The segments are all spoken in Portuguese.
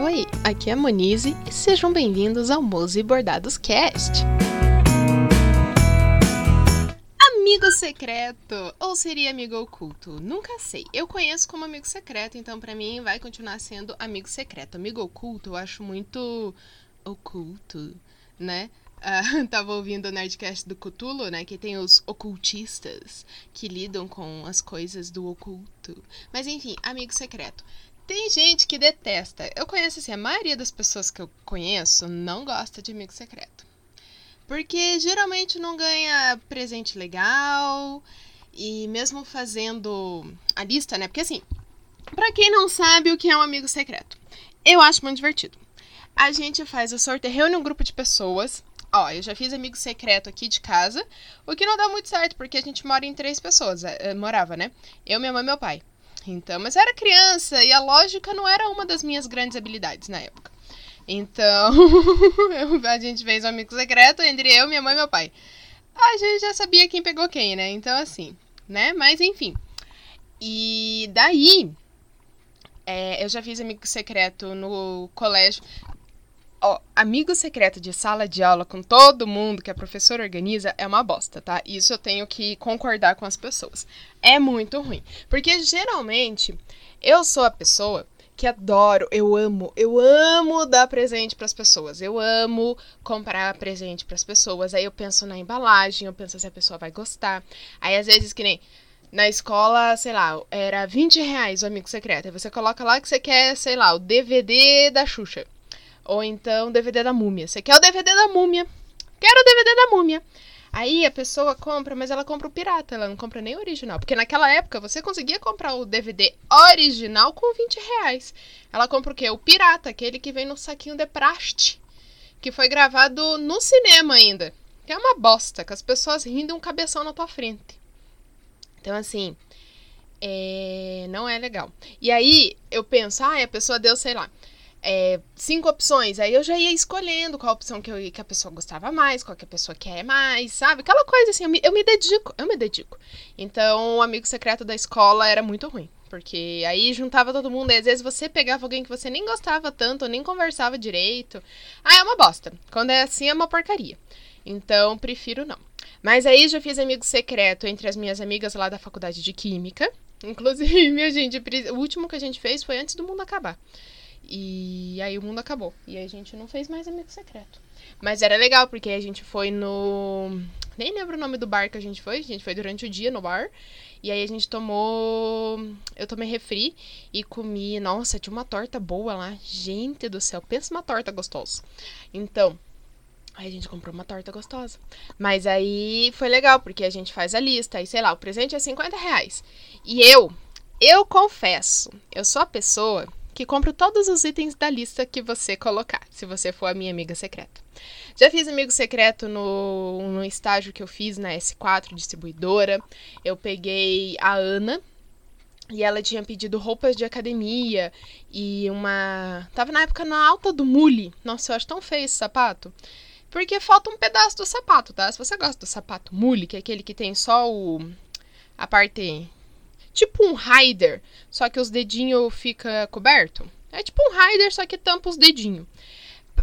Oi, aqui é a Monize e sejam bem-vindos ao Mose Bordados Cast. Amigo secreto ou seria amigo oculto? Nunca sei. Eu conheço como amigo secreto, então para mim vai continuar sendo amigo secreto. Amigo oculto eu acho muito oculto, né? Uh, tava ouvindo o Nerdcast do Cthulhu, né? Que tem os ocultistas que lidam com as coisas do oculto. Mas enfim, amigo secreto. Tem gente que detesta. Eu conheço assim, a maioria das pessoas que eu conheço não gosta de amigo secreto. Porque geralmente não ganha presente legal. E mesmo fazendo a lista, né? Porque assim, pra quem não sabe o que é um amigo secreto, eu acho muito divertido. A gente faz o sorteio, reúne um grupo de pessoas Ó, eu já fiz amigo secreto aqui de casa, o que não dá muito certo, porque a gente mora em três pessoas. É, morava, né? Eu, minha mãe e meu pai. Então, mas eu era criança e a lógica não era uma das minhas grandes habilidades na época. Então, a gente fez um amigo secreto entre eu, minha mãe e meu pai. A gente já sabia quem pegou quem, né? Então, assim, né? Mas, enfim. E daí, é, eu já fiz amigo secreto no colégio. Ó, amigo secreto de sala de aula com todo mundo que a professora organiza é uma bosta, tá? Isso eu tenho que concordar com as pessoas. É muito ruim. Porque geralmente eu sou a pessoa que adoro, eu amo, eu amo dar presente para as pessoas. Eu amo comprar presente para as pessoas. Aí eu penso na embalagem, eu penso se a pessoa vai gostar. Aí às vezes que nem na escola, sei lá, era 20 reais o amigo secreto. Aí você coloca lá que você quer, sei lá, o DVD da Xuxa. Ou então DVD da múmia. Você quer o DVD da múmia? Quero o DVD da múmia. Aí a pessoa compra, mas ela compra o pirata, ela não compra nem o original. Porque naquela época você conseguia comprar o DVD original com 20 reais. Ela compra o quê? O pirata, aquele que vem no saquinho de praste. Que foi gravado no cinema ainda. Que é uma bosta, que as pessoas rindo um cabeção na tua frente. Então, assim, é... não é legal. E aí eu penso, ah, a pessoa deu, sei lá, é, cinco opções. Aí eu já ia escolhendo qual opção que, eu, que a pessoa gostava mais, qual que a pessoa quer mais, sabe? Aquela coisa assim, eu me, eu me dedico, eu me dedico. Então, o amigo secreto da escola era muito ruim. Porque aí juntava todo mundo, e às vezes você pegava alguém que você nem gostava tanto, nem conversava direito. Ah, é uma bosta. Quando é assim, é uma porcaria. Então, prefiro não. Mas aí já fiz amigo secreto entre as minhas amigas lá da faculdade de Química. Inclusive, minha gente, o último que a gente fez foi antes do mundo acabar. E aí o mundo acabou. E a gente não fez mais amigo secreto. Mas era legal, porque a gente foi no. Nem lembro o nome do bar que a gente foi. A gente foi durante o dia no bar. E aí a gente tomou. Eu tomei refri e comi. Nossa, tinha uma torta boa lá. Gente do céu, pensa uma torta gostosa. Então. Aí a gente comprou uma torta gostosa. Mas aí foi legal, porque a gente faz a lista. Aí, sei lá, o presente é 50 reais. E eu, eu confesso, eu sou a pessoa que compro todos os itens da lista que você colocar, se você for a minha amiga secreta. Já fiz amigo secreto no, no estágio que eu fiz na S4 distribuidora. Eu peguei a Ana, e ela tinha pedido roupas de academia e uma. Tava na época na alta do mule. Nossa, eu acho tão feio esse sapato. Porque falta um pedaço do sapato, tá? Se você gosta do sapato mule, que é aquele que tem só o. a parte tipo um rider, só que os dedinhos fica coberto. É tipo um rider, só que tampa os dedinhos.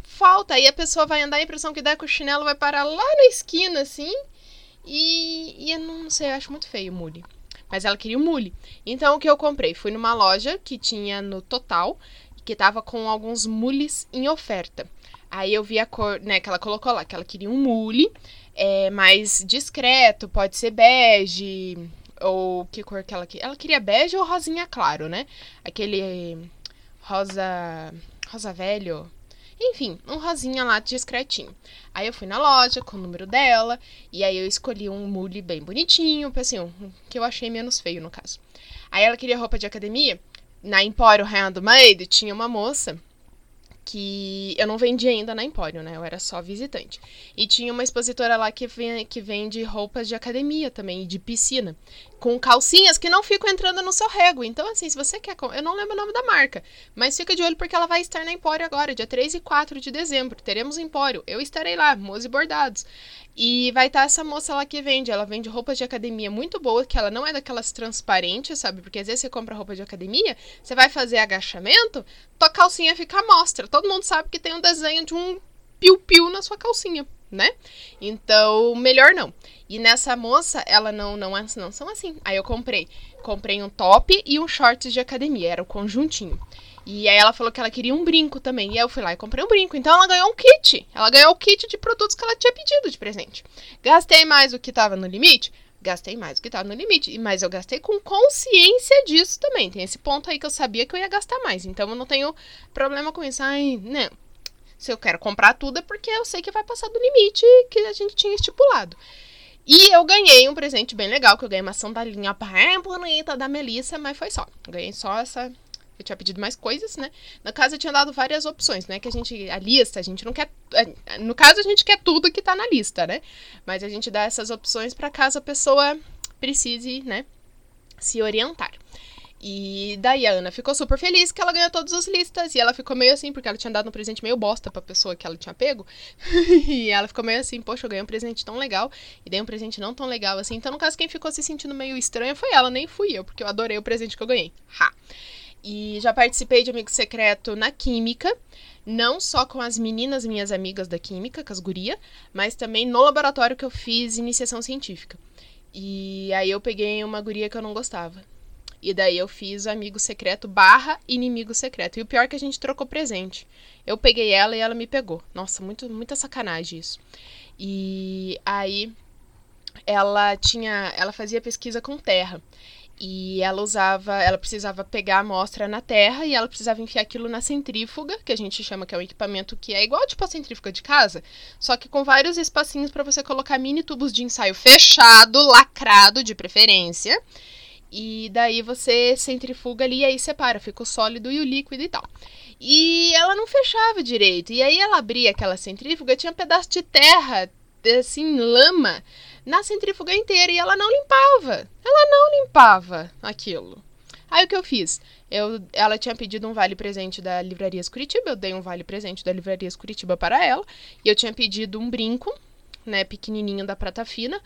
Falta, aí a pessoa vai andar, a impressão que dá que o chinelo vai parar lá na esquina, assim. E, e eu não sei, eu acho muito feio o mule. Mas ela queria o mule. Então o que eu comprei? Fui numa loja que tinha no total, que tava com alguns mules em oferta. Aí eu vi a cor, né, que ela colocou lá, que ela queria um mule é, mais discreto, pode ser bege, ou que cor que ela queria? Ela queria bege ou rosinha claro, né? Aquele rosa. rosa velho. Enfim, um rosinha lá discretinho. Aí eu fui na loja com o número dela. E aí eu escolhi um mule bem bonitinho. Assim, um, que eu achei menos feio no caso. Aí ela queria roupa de academia. Na Empório Handmade tinha uma moça que eu não vendia ainda na Empório, né? Eu era só visitante. E tinha uma expositora lá que, que vende roupas de academia também, de piscina. Com calcinhas que não ficam entrando no seu rego. Então, assim, se você quer. Eu não lembro o nome da marca, mas fica de olho porque ela vai estar na Empório agora, dia 3 e 4 de dezembro. Teremos Empório. Eu estarei lá, Mose Bordados. E vai estar essa moça lá que vende. Ela vende roupas de academia muito boa, que ela não é daquelas transparentes, sabe? Porque às vezes você compra roupa de academia, você vai fazer agachamento, tua calcinha fica à mostra. Todo mundo sabe que tem um desenho de um piu-piu na sua calcinha, né? Então, melhor não. E nessa moça, ela não, não, é, não são assim. Aí eu comprei. Comprei um top e um shorts de academia. Era o conjuntinho. E aí ela falou que ela queria um brinco também. E aí eu fui lá e comprei um brinco. Então ela ganhou um kit. Ela ganhou o kit de produtos que ela tinha pedido de presente. Gastei mais do que estava no limite? Gastei mais do que estava no limite. Mas eu gastei com consciência disso também. Tem esse ponto aí que eu sabia que eu ia gastar mais. Então eu não tenho problema com isso. Ai, não. Se eu quero comprar tudo é porque eu sei que vai passar do limite que a gente tinha estipulado. E eu ganhei um presente bem legal, que eu ganhei uma sandalinha bem bonita da Melissa, mas foi só. Ganhei só essa. Eu tinha pedido mais coisas, né? No caso, eu tinha dado várias opções, né? Que a gente. A lista, a gente não quer. É, no caso, a gente quer tudo que tá na lista, né? Mas a gente dá essas opções para caso a pessoa precise, né? Se orientar. E daí a Ana ficou super feliz que ela ganhou todas as listas. E ela ficou meio assim, porque ela tinha dado um presente meio bosta pra pessoa que ela tinha pego. e ela ficou meio assim, poxa, eu ganhei um presente tão legal. E dei um presente não tão legal assim. Então, no caso, quem ficou se sentindo meio estranha foi ela, nem fui eu, porque eu adorei o presente que eu ganhei. Ha! E já participei de Amigo Secreto na Química. Não só com as meninas, minhas amigas da Química, com as guria, mas também no laboratório que eu fiz iniciação científica. E aí eu peguei uma guria que eu não gostava. E daí eu fiz amigo secreto barra inimigo secreto. E o pior é que a gente trocou presente. Eu peguei ela e ela me pegou. Nossa, muito, muita sacanagem isso. E aí ela tinha. Ela fazia pesquisa com terra. E ela usava, ela precisava pegar a amostra na terra e ela precisava enfiar aquilo na centrífuga, que a gente chama que é um equipamento que é igual tipo a centrífuga de casa, só que com vários espacinhos para você colocar mini tubos de ensaio fechado, lacrado de preferência. E daí você centrifuga ali e aí separa, fica o sólido e o líquido e tal. E ela não fechava direito. E aí ela abria aquela centrífuga, tinha um pedaço de terra, assim, lama, na centrífuga inteira e ela não limpava. Ela não limpava aquilo. Aí o que eu fiz? Eu, ela tinha pedido um vale presente da Livrarias Curitiba, eu dei um vale presente da Livrarias Curitiba para ela, e eu tinha pedido um brinco, né, pequenininho da prata fina,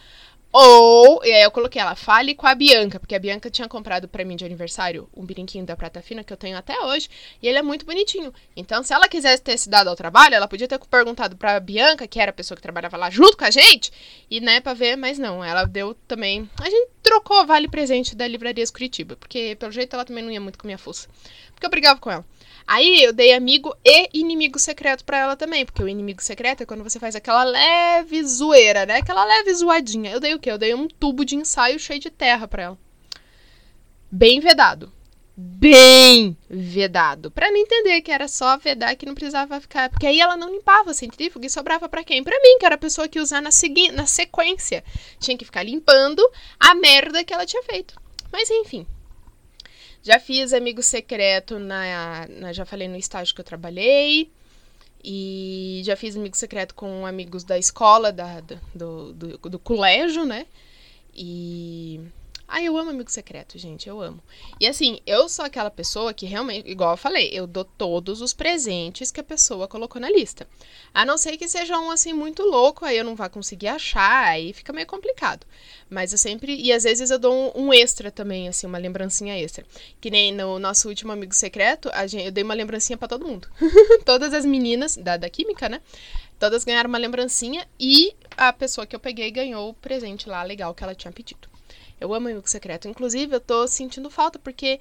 ou, e aí eu coloquei ela, fale com a Bianca, porque a Bianca tinha comprado para mim de aniversário um brinquinho da prata fina que eu tenho até hoje, e ele é muito bonitinho. Então, se ela quisesse ter se dado ao trabalho, ela podia ter perguntado pra Bianca, que era a pessoa que trabalhava lá junto com a gente, e né, pra ver, mas não, ela deu também. A gente trocou vale presente da Livrarias Curitiba, porque pelo jeito ela também não ia muito com minha força. Porque eu brigava com ela. Aí eu dei amigo e inimigo secreto para ela também, porque o inimigo secreto é quando você faz aquela leve zoeira, né? Aquela leve zoadinha. Eu dei o quê? Eu dei um tubo de ensaio cheio de terra para ela. Bem vedado. Bem vedado. Para não entender que era só vedar que não precisava ficar. Porque aí ela não limpava a centrífuga e sobrava para quem? Para mim, que era a pessoa que ia usar na, segui na sequência. Tinha que ficar limpando a merda que ela tinha feito. Mas enfim, já fiz amigo secreto na, na, Já falei no estágio que eu trabalhei. E já fiz amigo secreto com amigos da escola, da, do, do, do colégio, né? E ah, eu amo amigo secreto, gente, eu amo. E assim, eu sou aquela pessoa que realmente, igual eu falei, eu dou todos os presentes que a pessoa colocou na lista. A não ser que seja um assim muito louco, aí eu não vá conseguir achar, aí fica meio complicado. Mas eu sempre, e às vezes eu dou um, um extra também, assim, uma lembrancinha extra. Que nem no nosso último amigo secreto, gente, eu dei uma lembrancinha para todo mundo. Todas as meninas da, da química, né? Todas ganharam uma lembrancinha e a pessoa que eu peguei ganhou o presente lá legal que ela tinha pedido. Eu amo amigo secreto. Inclusive, eu tô sentindo falta porque.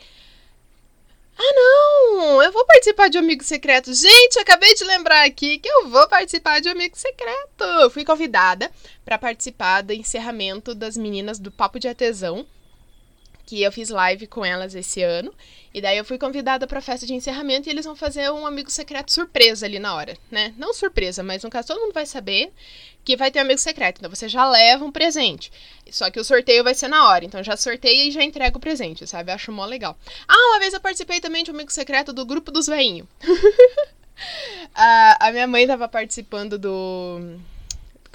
Ah, não! Eu vou participar de amigo secreto. Gente, acabei de lembrar aqui que eu vou participar de amigo secreto. Fui convidada para participar do encerramento das meninas do Papo de Artesão que eu fiz live com elas esse ano. E daí eu fui convidada para a festa de encerramento e eles vão fazer um amigo secreto surpresa ali na hora, né? Não surpresa, mas no caso todo mundo vai saber que vai ter um amigo secreto. Então você já leva um presente. Só que o sorteio vai ser na hora. Então já sorteia e já entrega o presente, sabe? Eu acho mó legal. Ah, uma vez eu participei também de um amigo secreto do grupo dos veinhos. a, a minha mãe tava participando do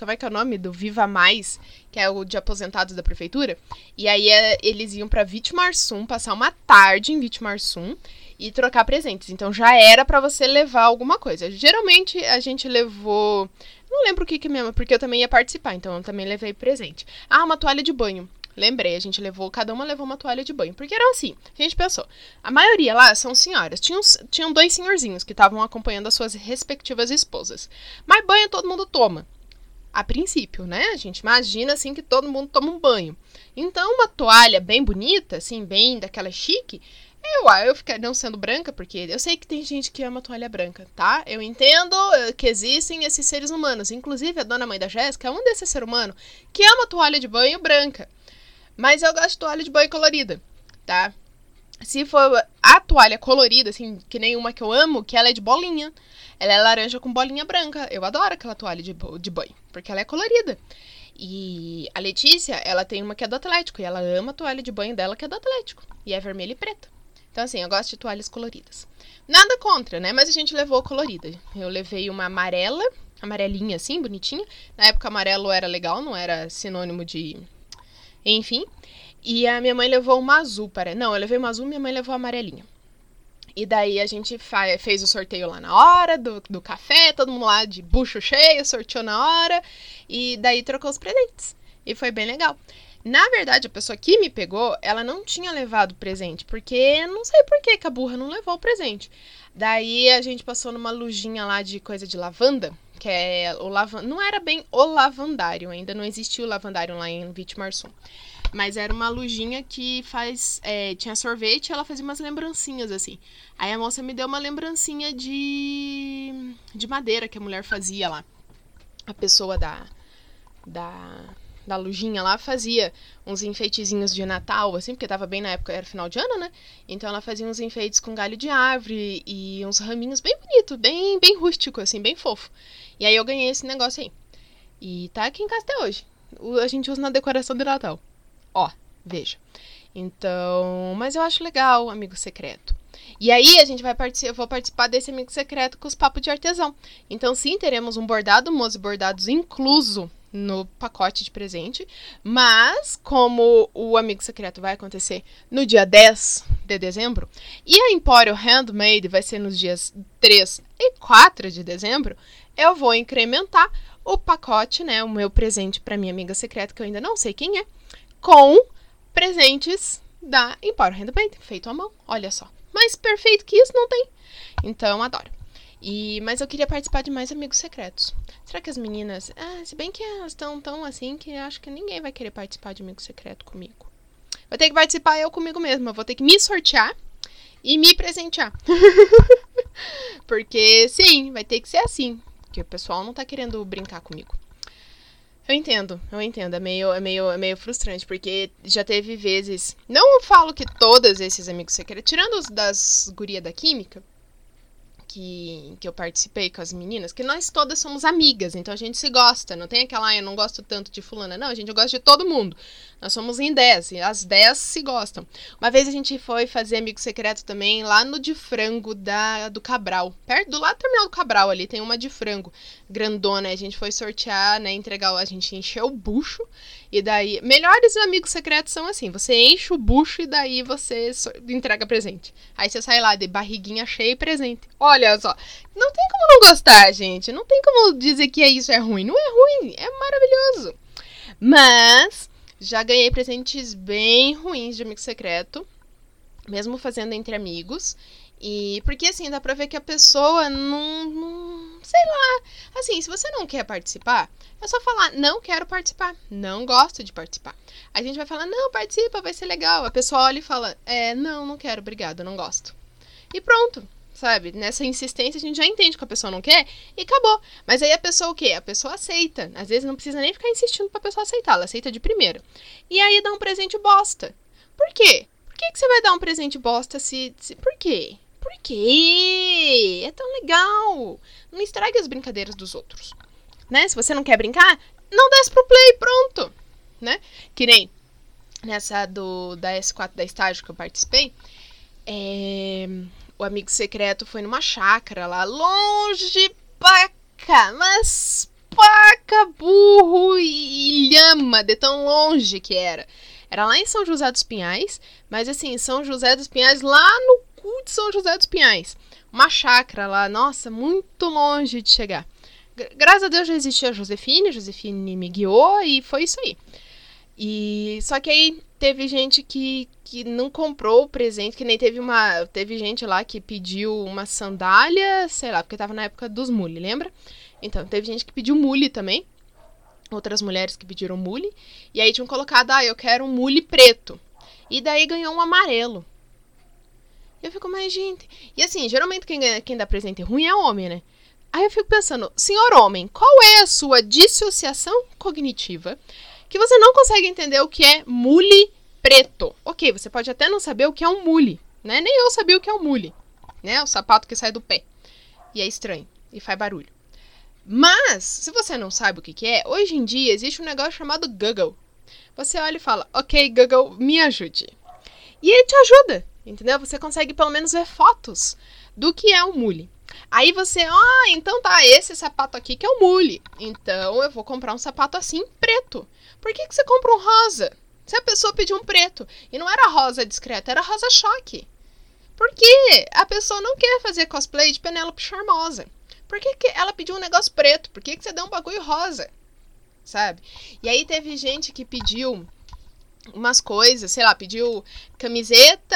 como é que é o nome? Do Viva Mais, que é o de aposentados da prefeitura. E aí é, eles iam pra Vitimarsum, passar uma tarde em Vitimarsum e trocar presentes. Então já era para você levar alguma coisa. Geralmente a gente levou. Não lembro o que que mesmo, porque eu também ia participar, então eu também levei presente. Ah, uma toalha de banho. Lembrei, a gente levou, cada uma levou uma toalha de banho. Porque era assim, a gente pensou, a maioria lá são senhoras. Tinham, tinham dois senhorzinhos que estavam acompanhando as suas respectivas esposas. Mas banho todo mundo toma. A princípio, né? A gente imagina assim que todo mundo toma um banho. Então, uma toalha bem bonita, assim, bem daquela chique, eu, eu ficar não sendo branca, porque eu sei que tem gente que ama toalha branca, tá? Eu entendo eh, que existem esses seres humanos. Inclusive, a dona mãe da Jéssica é um desses seres humanos que ama toalha de banho branca. Mas eu gosto de toalha de banho colorida, tá? Se for a toalha colorida, assim, que nem uma que eu amo, que ela é de bolinha. Ela é laranja com bolinha branca. Eu adoro aquela toalha de, de banho, porque ela é colorida. E a Letícia, ela tem uma que é do Atlético, e ela ama a toalha de banho dela que é do Atlético. E é vermelha e preta. Então, assim, eu gosto de toalhas coloridas. Nada contra, né? Mas a gente levou colorida. Eu levei uma amarela, amarelinha assim, bonitinha. Na época, amarelo era legal, não era sinônimo de enfim. E a minha mãe levou uma azul para. Não, eu levei uma azul, minha mãe levou a amarelinha. E daí a gente fez o sorteio lá na hora do, do café, todo mundo lá de bucho cheio, sorteou na hora. E daí trocou os presentes. E foi bem legal. Na verdade, a pessoa que me pegou, ela não tinha levado presente, porque não sei por que a burra não levou o presente. Daí a gente passou numa lujinha lá de coisa de lavanda, que é o lavan... não era bem o lavandário, ainda não existia o lavandário lá em Vitimarsum. Mas era uma lojinha que faz. É, tinha sorvete ela fazia umas lembrancinhas assim. Aí a moça me deu uma lembrancinha de. de madeira que a mulher fazia lá. A pessoa da. da da lojinha lá fazia uns enfeitezinhos de Natal, assim, porque tava bem na época, era final de ano, né? Então ela fazia uns enfeites com galho de árvore e uns raminhos bem bonito, bem, bem rústico, assim, bem fofo. E aí eu ganhei esse negócio aí. E tá aqui em casa até hoje. A gente usa na decoração de Natal. Ó, veja. Então, mas eu acho legal, amigo secreto. E aí a gente vai participar, eu vou participar desse amigo secreto com os papos de artesão. Então, sim, teremos um bordado, moço bordados incluso no pacote de presente, mas como o amigo secreto vai acontecer no dia 10 de dezembro e a Empório Handmade vai ser nos dias 3 e 4 de dezembro, eu vou incrementar o pacote, né, o meu presente para minha amiga secreta, que eu ainda não sei quem é, com presentes da Empório Handmade, feito à mão, olha só. Mais perfeito que isso não tem. Então, adoro. E, mas eu queria participar de mais amigos secretos. Será que as meninas. Ah, se bem que elas estão tão assim que acho que ninguém vai querer participar de amigo secreto comigo. Vou ter que participar eu comigo mesma. Vou ter que me sortear e me presentear. Porque sim, vai ter que ser assim. Porque o pessoal não tá querendo brincar comigo. Eu entendo, eu entendo. É meio, é meio, é meio frustrante, porque já teve vezes. Não falo que todos esses amigos secretos, tirando os das guria da química, que, que eu participei com as meninas, que nós todas somos amigas, então a gente se gosta. Não tem aquela, ah, eu não gosto tanto de fulana. Não, a gente gosta de todo mundo. Nós somos em 10 e as 10 se gostam. Uma vez a gente foi fazer amigo secreto também lá no de frango da, do Cabral. Perto do lado do terminal do Cabral ali, tem uma de frango grandona. A gente foi sortear, né? Entregar, a gente encheu o bucho e daí, melhores amigos secretos são assim: você enche o bucho e daí você entrega presente. Aí você sai lá de barriguinha cheia e presente. Olha só, não tem como não gostar, gente. Não tem como dizer que isso é ruim. Não é ruim, é maravilhoso. Mas já ganhei presentes bem ruins de amigo secreto, mesmo fazendo entre amigos. E porque assim, dá pra ver que a pessoa não, não. Sei lá. Assim, se você não quer participar, é só falar, não quero participar. Não gosto de participar. A gente vai falar, não, participa, vai ser legal. A pessoa olha e fala, é, não, não quero, obrigado, não gosto. E pronto. Sabe? Nessa insistência a gente já entende que a pessoa não quer e acabou. Mas aí a pessoa o quê? A pessoa aceita. Às vezes não precisa nem ficar insistindo pra pessoa aceitar, ela aceita de primeira. E aí dá um presente bosta. Por quê? Por que, que você vai dar um presente bosta se, se. Por quê? Por quê? É tão legal. Não estrague as brincadeiras dos outros. Né? Se você não quer brincar, não desce pro play, pronto. Né? Que nem nessa do da S4 da estágio que eu participei. É, o amigo secreto foi numa chácara lá, longe pra cá, mas paca, burro e lhama de tão longe que era. Era lá em São José dos Pinhais, mas assim, São José dos Pinhais, lá no cu de São José dos Pinhais. Uma chácara lá, nossa, muito longe de chegar. Graças a Deus já existia a Josefine, a Josefine me guiou e foi isso aí. E só que aí teve gente que, que não comprou o presente, que nem teve uma. Teve gente lá que pediu uma sandália, sei lá, porque tava na época dos mule, lembra? Então, teve gente que pediu mule também. Outras mulheres que pediram mule. E aí tinham colocado, ah, eu quero um mule preto. E daí ganhou um amarelo. Eu fico, mais gente. E assim, geralmente quem, quem dá presente ruim é homem, né? Aí eu fico pensando, senhor homem, qual é a sua dissociação cognitiva que você não consegue entender o que é mule preto? Ok, você pode até não saber o que é um mule, né? Nem eu sabia o que é um mule, né? O sapato que sai do pé. E é estranho, e faz barulho. Mas, se você não sabe o que, que é, hoje em dia existe um negócio chamado Google. Você olha e fala, ok, Google, me ajude. E ele te ajuda, entendeu? Você consegue pelo menos ver fotos do que é um mule. Aí você, ah, então tá, esse sapato aqui que é o mule. Então eu vou comprar um sapato assim, preto. Por que, que você compra um rosa? Se a pessoa pediu um preto e não era rosa discreta, era rosa choque. Por quê? A pessoa não quer fazer cosplay de Penélope Charmosa. Por que, que ela pediu um negócio preto? Por que, que você deu um bagulho rosa? Sabe? E aí teve gente que pediu umas coisas, sei lá, pediu camiseta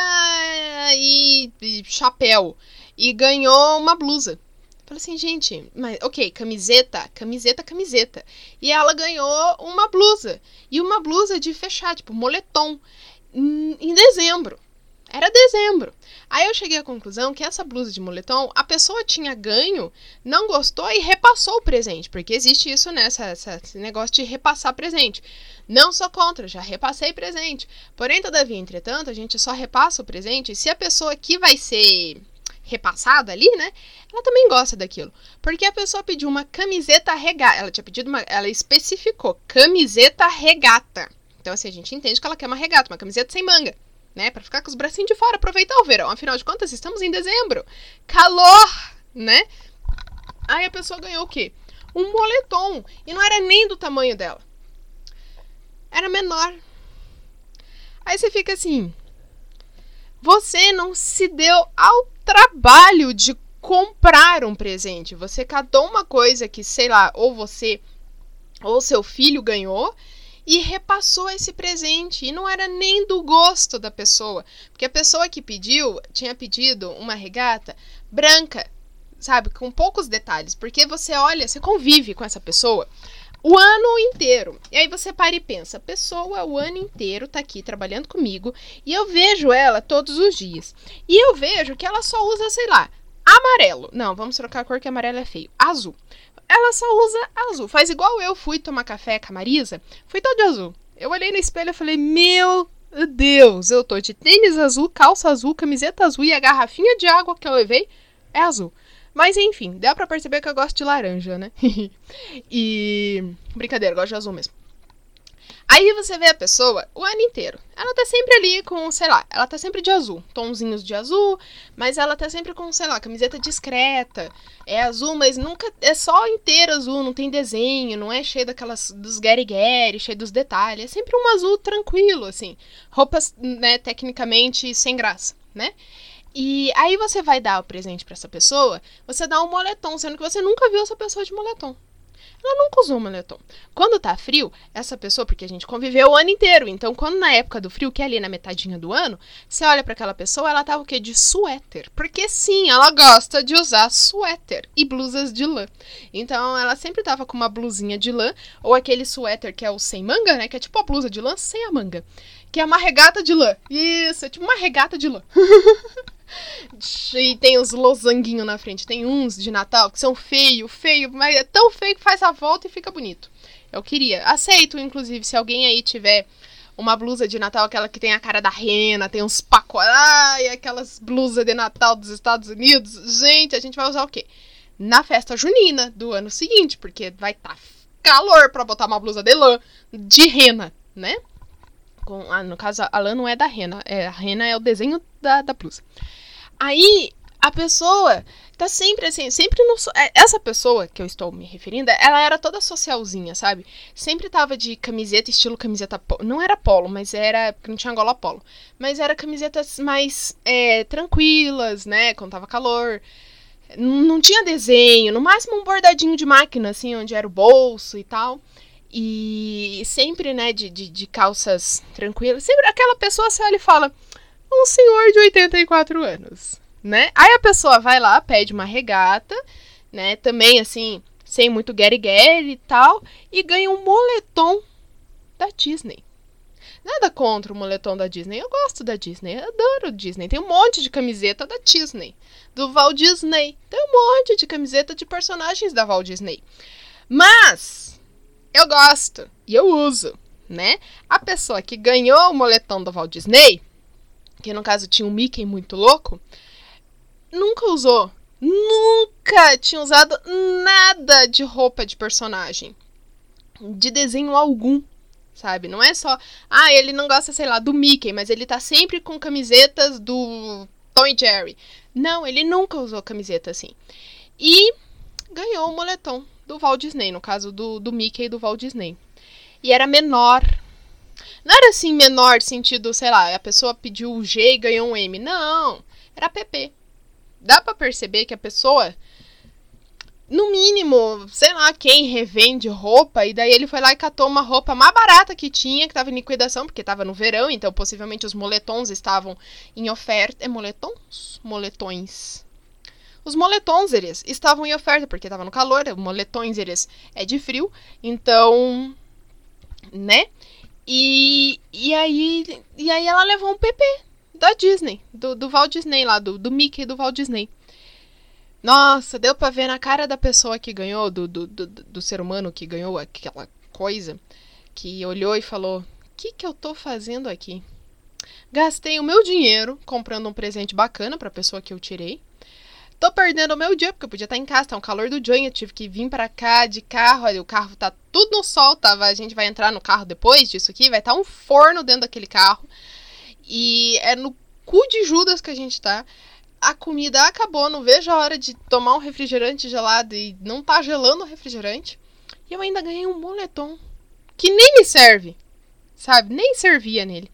e chapéu e ganhou uma blusa. Falei assim, gente, mas ok, camiseta, camiseta, camiseta. E ela ganhou uma blusa. E uma blusa de fechar, tipo, moletom, em dezembro. Era dezembro. Aí eu cheguei à conclusão que essa blusa de moletom, a pessoa tinha ganho, não gostou e repassou o presente. Porque existe isso, né? Essa, essa, esse negócio de repassar presente. Não sou contra, já repassei presente. Porém, todavia, entretanto, a gente só repassa o presente se a pessoa que vai ser repassada ali, né? Ela também gosta daquilo. Porque a pessoa pediu uma camiseta regata. Ela tinha pedido uma. Ela especificou camiseta regata. Então, assim, a gente entende que ela quer uma regata, uma camiseta sem manga né? Para ficar com os bracinhos de fora, aproveitar o verão. Afinal de contas, estamos em dezembro. Calor, né? Aí a pessoa ganhou o quê? Um moletom. E não era nem do tamanho dela. Era menor. Aí você fica assim. Você não se deu ao trabalho de comprar um presente. Você catou uma coisa que, sei lá, ou você ou seu filho ganhou e repassou esse presente. E não era nem do gosto da pessoa. Porque a pessoa que pediu tinha pedido uma regata branca, sabe? Com poucos detalhes. Porque você olha, você convive com essa pessoa o ano inteiro. E aí você para e pensa: a pessoa o ano inteiro tá aqui trabalhando comigo e eu vejo ela todos os dias. E eu vejo que ela só usa, sei lá, amarelo. Não, vamos trocar a cor que amarelo é feio. Azul ela só usa azul. Faz igual eu fui tomar café com a Marisa, fui todo de azul. Eu olhei no espelho e falei, meu Deus, eu tô de tênis azul, calça azul, camiseta azul e a garrafinha de água que eu levei é azul. Mas enfim, dá pra perceber que eu gosto de laranja, né? e. Brincadeira, gosto de azul mesmo. Aí você vê a pessoa o ano inteiro. Ela tá sempre ali com, sei lá, ela tá sempre de azul, tonzinhos de azul, mas ela tá sempre com, sei lá, camiseta discreta. É azul, mas nunca é só inteiro azul, não tem desenho, não é cheio daquelas dos gary cheio dos detalhes, é sempre um azul tranquilo assim. Roupas, né, tecnicamente sem graça, né? E aí você vai dar o presente para essa pessoa, você dá um moletom, sendo que você nunca viu essa pessoa de moletom. Ela nunca usou moletom. Quando tá frio, essa pessoa, porque a gente conviveu o ano inteiro, então quando na época do frio, que é ali na metadinha do ano, você olha para aquela pessoa, ela tava o quê? De suéter. Porque sim, ela gosta de usar suéter e blusas de lã. Então ela sempre tava com uma blusinha de lã, ou aquele suéter que é o sem manga, né? Que é tipo a blusa de lã sem a manga. Que é uma regata de lã. Isso, é tipo uma regata de lã. E tem os losanguinhos na frente. Tem uns de Natal que são feio, feio, mas é tão feio que faz a volta e fica bonito. Eu queria. Aceito, inclusive, se alguém aí tiver uma blusa de Natal, aquela que tem a cara da rena, tem uns pacotes, aquelas blusas de Natal dos Estados Unidos. Gente, a gente vai usar o quê? Na festa junina do ano seguinte, porque vai estar tá calor para botar uma blusa de lã de rena, né? Com, ah, no caso, a lã não é da rena, é, a rena é o desenho da, da blusa. Aí a pessoa tá sempre assim, sempre no. É, essa pessoa que eu estou me referindo, ela era toda socialzinha, sabe? Sempre tava de camiseta, estilo camiseta. Não era polo, mas era. Porque não tinha gola polo. Mas era camisetas mais é, tranquilas, né? Quando tava calor. Não tinha desenho, no máximo um bordadinho de máquina, assim, onde era o bolso e tal. E sempre, né, de, de, de calças tranquilas. Sempre aquela pessoa você olha e fala: um senhor de 84 anos né? Aí a pessoa vai lá, pede uma regata, né? Também assim, sem muito Gary e tal, e ganha um moletom da Disney. Nada contra o moletom da Disney. Eu gosto da Disney. Eu adoro Disney. Tem um monte de camiseta da Disney. Do Walt Disney. Tem um monte de camiseta de personagens da Walt Disney. Mas eu gosto e eu uso, né? A pessoa que ganhou o moletom do Walt Disney, que no caso tinha um Mickey muito louco, nunca usou, nunca tinha usado nada de roupa de personagem, de desenho algum, sabe? Não é só, ah, ele não gosta, sei lá, do Mickey, mas ele tá sempre com camisetas do Tom e Jerry. Não, ele nunca usou camiseta assim. E ganhou o moletom do Walt Disney, no caso do, do Mickey e do Walt Disney. E era menor. Não era assim menor sentido, sei lá, a pessoa pediu o G e ganhou um M. Não, era PP dá para perceber que a pessoa, no mínimo, sei lá quem revende roupa, e daí ele foi lá e catou uma roupa mais barata que tinha, que tava em liquidação, porque tava no verão, então possivelmente os moletons estavam em oferta. É moletons? Moletões. Os moletons, eles estavam em oferta, porque tava no calor, moletões, eles é de frio, então, né? E, e, aí, e aí ela levou um PP da Disney, do, do Walt Disney lá, do, do Mickey do Walt Disney. Nossa, deu pra ver na cara da pessoa que ganhou, do, do, do, do ser humano que ganhou aquela coisa, que olhou e falou: O que, que eu tô fazendo aqui? Gastei o meu dinheiro comprando um presente bacana pra pessoa que eu tirei. Tô perdendo o meu dia, porque eu podia estar em casa, tá um calor do dia, eu tive que vir para cá de carro, olha, o carro tá tudo no sol, tá? A gente vai entrar no carro depois disso aqui, vai estar tá um forno dentro daquele carro. E é no cu de Judas que a gente tá. A comida acabou, não vejo a hora de tomar um refrigerante gelado e não tá gelando o refrigerante. E eu ainda ganhei um moletom que nem me serve, sabe? Nem servia nele.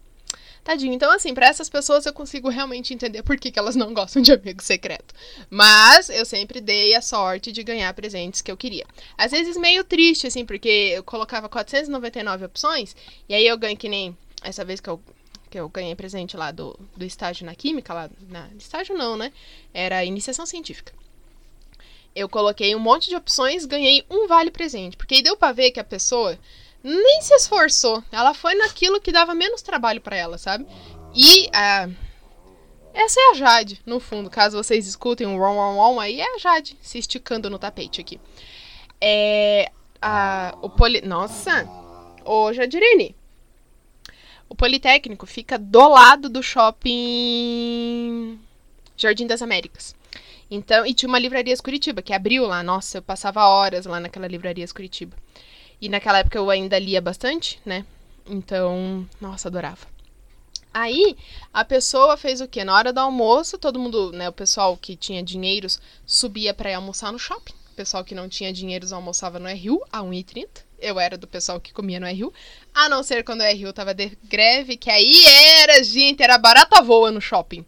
Tadinho. Então, assim, para essas pessoas eu consigo realmente entender por que, que elas não gostam de amigo secreto. Mas eu sempre dei a sorte de ganhar presentes que eu queria. Às vezes meio triste, assim, porque eu colocava 499 opções e aí eu ganho que nem essa vez que eu que eu ganhei presente lá do, do estágio na química, lá na estágio não, né? Era iniciação científica. Eu coloquei um monte de opções, ganhei um vale presente, porque aí deu para ver que a pessoa nem se esforçou. Ela foi naquilo que dava menos trabalho para ela, sabe? E a essa é a Jade, no fundo, caso vocês escutem um rom rom rom, aí é a Jade se esticando no tapete aqui. É a o poli... Nossa, ô Jadirene, o Politécnico fica do lado do shopping Jardim das Américas. Então, e tinha uma livraria Curitiba que abriu lá. Nossa, eu passava horas lá naquela livraria Curitiba. E naquela época eu ainda lia bastante, né? Então, nossa, adorava. Aí, a pessoa fez o quê? Na hora do almoço, todo mundo, né, o pessoal que tinha dinheiros subia para almoçar no shopping. O pessoal que não tinha dinheiros almoçava no RU a 1,30 eu era do pessoal que comia no RU, a não ser quando o RU tava de greve, que aí era, gente, era barata voa no shopping.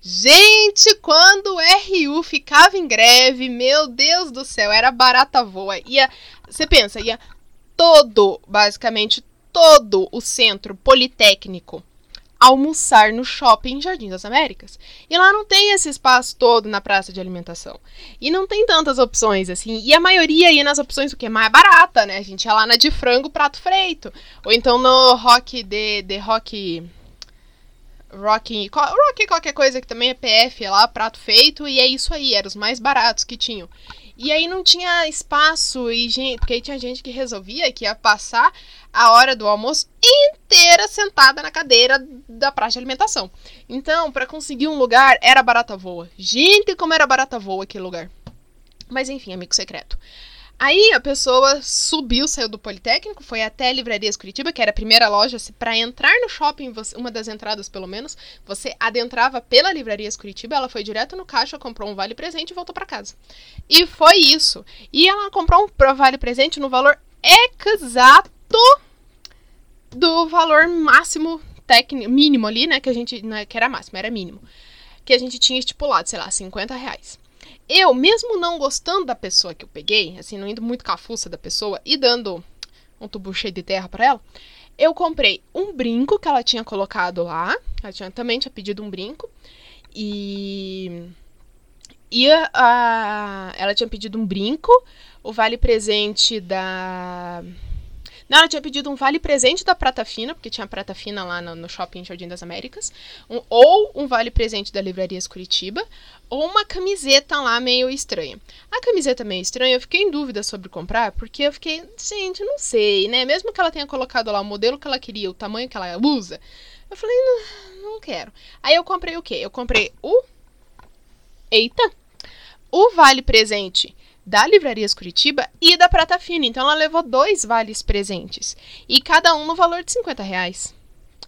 Gente, quando o RU ficava em greve, meu Deus do céu, era barata voa. Ia, você pensa, ia todo, basicamente todo o centro politécnico almoçar no shopping Jardim das Américas. E lá não tem esse espaço todo na praça de alimentação. E não tem tantas opções, assim. E a maioria ia nas opções o que é mais barata, né? A gente ia lá na de frango, prato feito. Ou então no rock de, de rock. Rock, rock qualquer coisa que também é PF é lá, prato feito, e é isso aí, eram os mais baratos que tinham. E aí não tinha espaço e gente, porque aí tinha gente que resolvia que ia passar a hora do almoço inteira sentada na cadeira da praça de alimentação. Então, para conseguir um lugar era barata voa. Gente, como era barata voa aquele lugar. Mas enfim, amigo secreto. Aí a pessoa subiu, saiu do Politécnico, foi até a Livrarias Curitiba, que era a primeira loja. Para entrar no shopping, uma das entradas pelo menos, você adentrava pela Livrarias Curitiba. Ela foi direto no caixa, comprou um vale presente e voltou para casa. E foi isso. E ela comprou um vale presente no valor exato do valor máximo técnico, mínimo ali, né? Que a gente. Né, que era máximo, era mínimo. Que a gente tinha estipulado, sei lá, 50 reais. Eu, mesmo não gostando da pessoa que eu peguei, assim, não indo muito cafuça da pessoa e dando um tubo cheio de terra para ela, eu comprei um brinco que ela tinha colocado lá. Ela tinha, também tinha pedido um brinco. E. E a, a, ela tinha pedido um brinco, o vale presente da não, ela tinha pedido um vale presente da Prata Fina, porque tinha Prata Fina lá no, no shopping Jardim das Américas, um, ou um vale presente da Livrarias Curitiba, ou uma camiseta lá meio estranha. A camiseta meio estranha, eu fiquei em dúvida sobre comprar, porque eu fiquei, gente, não sei, né? Mesmo que ela tenha colocado lá o modelo que ela queria, o tamanho que ela usa, eu falei, não, não quero. Aí eu comprei o quê? Eu comprei o. Eita! O vale presente da Livrarias Curitiba e da Prata Fina. Então ela levou dois vales presentes. E cada um no valor de 50 reais.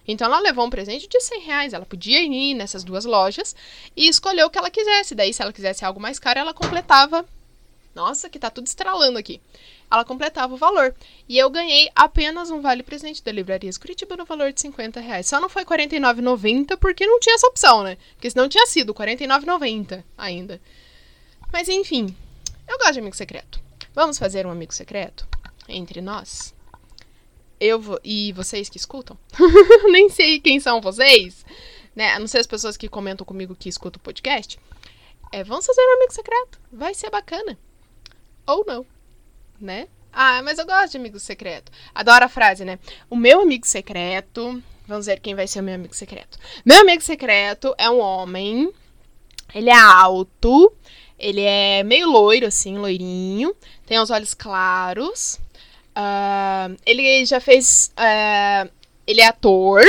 Então ela levou um presente de 100 reais. Ela podia ir nessas duas lojas e escolher o que ela quisesse. Daí, se ela quisesse algo mais caro, ela completava. Nossa, que tá tudo estralando aqui. Ela completava o valor. E eu ganhei apenas um vale presente da Livrarias Curitiba no valor de 50 reais. Só não foi R$ 49,90 porque não tinha essa opção, né? Porque senão tinha sido R$ 49,90 ainda. Mas enfim, eu gosto de amigo secreto. Vamos fazer um amigo secreto entre nós? Eu vou, e vocês que escutam? Nem sei quem são vocês, né? A não ser as pessoas que comentam comigo que escutam o podcast. É, vamos fazer um amigo secreto. Vai ser bacana. Ou não, né? Ah, mas eu gosto de amigo secreto. Adoro a frase, né? O meu amigo secreto. Vamos ver quem vai ser o meu amigo secreto. Meu amigo secreto é um homem. Ele é alto. Ele é meio loiro, assim, loirinho. Tem os olhos claros. Uh, ele já fez. Uh, ele é ator,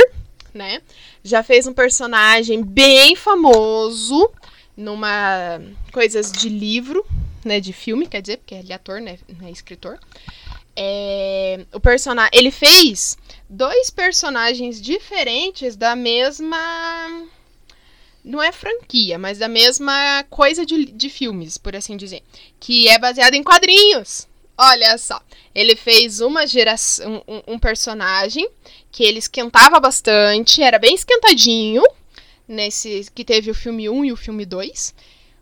né? Já fez um personagem bem famoso numa. coisas de livro, né? De filme, quer dizer, porque ele é ator, né? É escritor. É, o personagem. Ele fez dois personagens diferentes da mesma não é franquia, mas da mesma coisa de, de filmes, por assim dizer. Que é baseado em quadrinhos. Olha só. Ele fez uma geração. Um, um, personagem que ele esquentava bastante, era bem esquentadinho. Nesse. Que teve o filme 1 e o filme 2.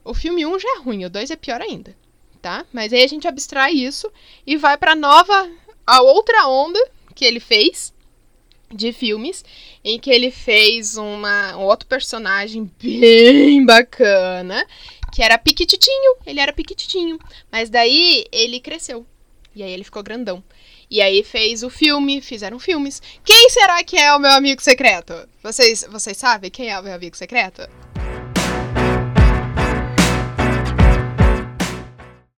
O filme 1 já é ruim, o 2 é pior ainda. Tá? Mas aí a gente abstrai isso e vai pra nova. A outra onda que ele fez de filmes em que ele fez uma, um outro personagem bem bacana, que era Piquititinho. Ele era Piquititinho. Mas daí ele cresceu. E aí ele ficou grandão. E aí fez o filme, fizeram filmes. Quem será que é o meu amigo secreto? Vocês, vocês sabem quem é o meu amigo secreto?